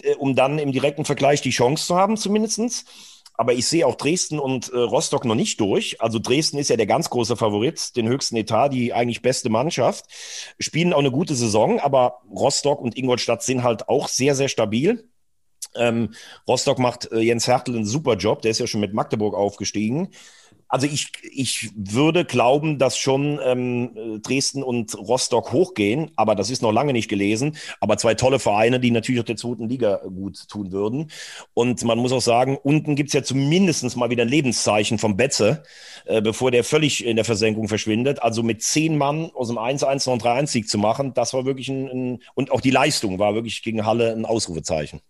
äh, um dann im direkten Vergleich die Chance zu haben, zumindestens. Aber ich sehe auch Dresden und äh, Rostock noch nicht durch. Also Dresden ist ja der ganz große Favorit, den höchsten Etat, die eigentlich beste Mannschaft, spielen auch eine gute Saison, aber Rostock und Ingolstadt sind halt auch sehr, sehr stabil. Ähm, Rostock macht äh, Jens Hertel einen super Job, der ist ja schon mit Magdeburg aufgestiegen. Also ich, ich würde glauben, dass schon ähm, Dresden und Rostock hochgehen, aber das ist noch lange nicht gelesen. Aber zwei tolle Vereine, die natürlich auch der zweiten Liga gut tun würden. Und man muss auch sagen, unten gibt's ja zumindest mal wieder ein Lebenszeichen vom Betze, äh, bevor der völlig in der Versenkung verschwindet. Also mit zehn Mann aus dem 1-1 noch ein 3-1-Sieg zu machen, das war wirklich ein, ein, und auch die Leistung war wirklich gegen Halle ein Ausrufezeichen.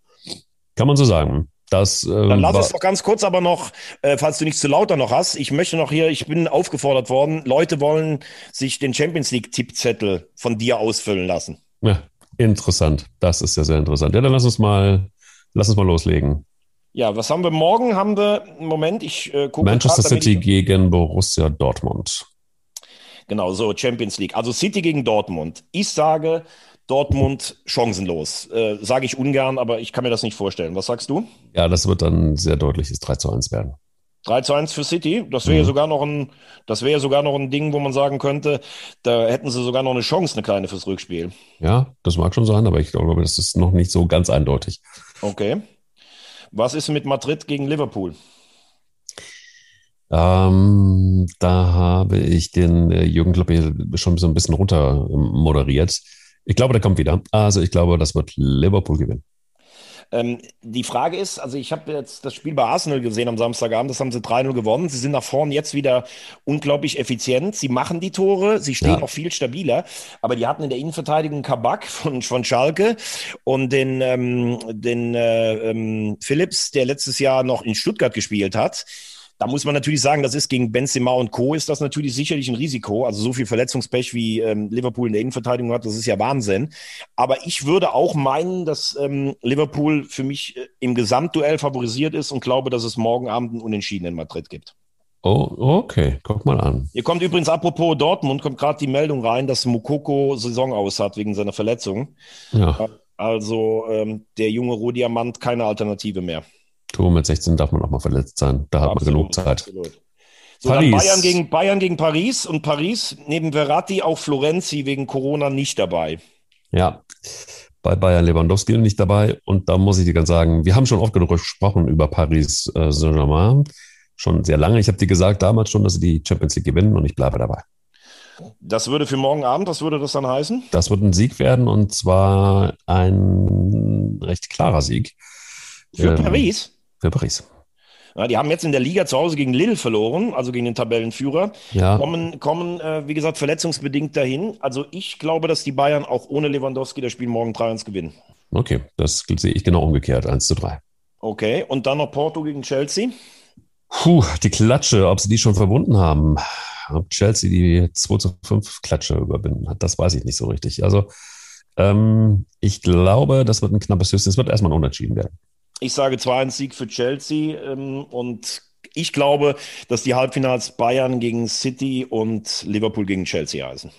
Kann man so sagen. Das, äh, Dann lass es doch ganz kurz aber noch, äh, falls du nichts zu lauter noch hast. Ich möchte noch hier, ich bin aufgefordert worden, Leute wollen sich den Champions League Tippzettel von dir ausfüllen lassen. Ja, interessant. Das ist ja sehr interessant. Ja, dann lass uns mal, lass uns mal loslegen. Ja, was haben wir morgen? Haben wir, Moment, ich äh, gucke. Manchester grad, City Ich, gegen Borussia Dortmund. genau, so Champions League. Also City gegen Dortmund. Ich sage Dortmund chancenlos. Äh, sage ich ungern, aber ich kann mir das nicht vorstellen. Was sagst du? Ja, das wird dann ein sehr deutliches 3 zu 1 werden. 3 zu 1 für City. Das wäre Mhm. sogar noch ein, das wäre sogar noch ein Ding, wo man sagen könnte, da hätten sie sogar noch eine Chance, eine kleine fürs Rückspiel. Ja, das mag schon sein, aber ich glaube, das ist noch nicht so ganz eindeutig. Okay. Was ist mit Madrid gegen Liverpool? Ähm, da habe ich den äh, Jürgen Klopp hier schon so ein bisschen runter ähm, moderiert. Ich glaube, der kommt wieder. Also ich glaube, das wird Liverpool gewinnen. Ähm, die Frage ist, also ich habe jetzt das Spiel bei Arsenal gesehen am Samstagabend, das haben sie 3-0 gewonnen. Sie sind nach vorn jetzt wieder unglaublich effizient. Sie machen die Tore, sie stehen Ja. auch viel stabiler, aber die hatten in der Innenverteidigung Kabak von, von Schalke und den, ähm, den äh, ähm, Phillips, der letztes Jahr noch in Stuttgart gespielt hat. Da muss man natürlich sagen, das ist gegen Benzema und Co. ist das natürlich sicherlich ein Risiko. Also so viel Verletzungspech wie ähm, Liverpool in der Innenverteidigung hat, das ist ja Wahnsinn. Aber ich würde auch meinen, dass ähm, Liverpool für mich äh, im Gesamtduell favorisiert ist und glaube, dass es morgen Abend ein Unentschieden in Madrid gibt. Oh, okay. Guck mal an. Hier kommt übrigens, apropos Dortmund, kommt gerade die Meldung rein, dass Mukoko Saison aus hat wegen seiner Verletzung. Ja, Also ähm, der junge Rohdiamant keine Alternative mehr. Du, mit 16 darf man auch mal verletzt sein. Da hat man genug Zeit. Absolut. So, Paris. Bayern gegen, Bayern gegen Paris und Paris neben Verratti auch Florenzi wegen Corona nicht dabei. Ja, bei Bayern Lewandowski nicht dabei. Und da muss ich dir ganz sagen, wir haben schon oft genug gesprochen über Paris äh, Saint-Germain. Schon sehr lange. Ich habe dir gesagt damals schon, dass sie die Champions League gewinnen und ich bleibe dabei. Das würde für morgen Abend, was würde das dann heißen? Das wird ein Sieg werden und zwar ein recht klarer Sieg. Für Ähm, Paris? Für Paris. Ja, die haben jetzt in der Liga zu Hause gegen Lille verloren, also gegen den Tabellenführer. Ja, Kommen, kommen äh, wie gesagt, verletzungsbedingt dahin. Also ich glaube, dass die Bayern auch ohne Lewandowski das Spiel morgen 3-1 gewinnen. okay. Das sehe ich genau umgekehrt. 1 zu 3. Okay, und dann noch Porto gegen Chelsea. Puh, die Klatsche, ob sie die schon verwunden haben. Ob Chelsea die 2 zu 5 Klatsche überwinden hat, das weiß ich nicht so richtig. Also, ähm, ich glaube, das wird ein knappes Höchstens. Es wird erstmal ein Unentschieden werden. Ich sage 2-1-Sieg für Chelsea ähm, und ich glaube, dass die Halbfinals Bayern gegen City und Liverpool gegen Chelsea heißen.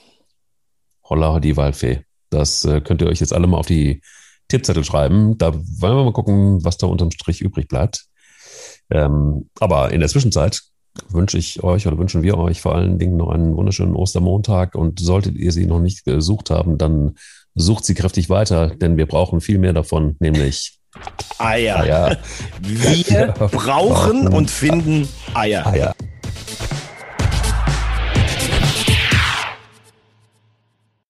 Holla, die Waldfee. Das äh, könnt ihr euch jetzt alle mal auf die Tippzettel schreiben. Da wollen wir mal gucken, was da unterm Strich übrig bleibt. Ähm, aber in der Zwischenzeit wünsche ich euch oder wünschen wir euch vor allen Dingen noch einen wunderschönen Ostermontag. Und solltet ihr sie noch nicht gesucht haben, dann sucht sie kräftig weiter, denn wir brauchen viel mehr davon, nämlich Eier. Eier. Wir brauchen und finden Eier. Eier.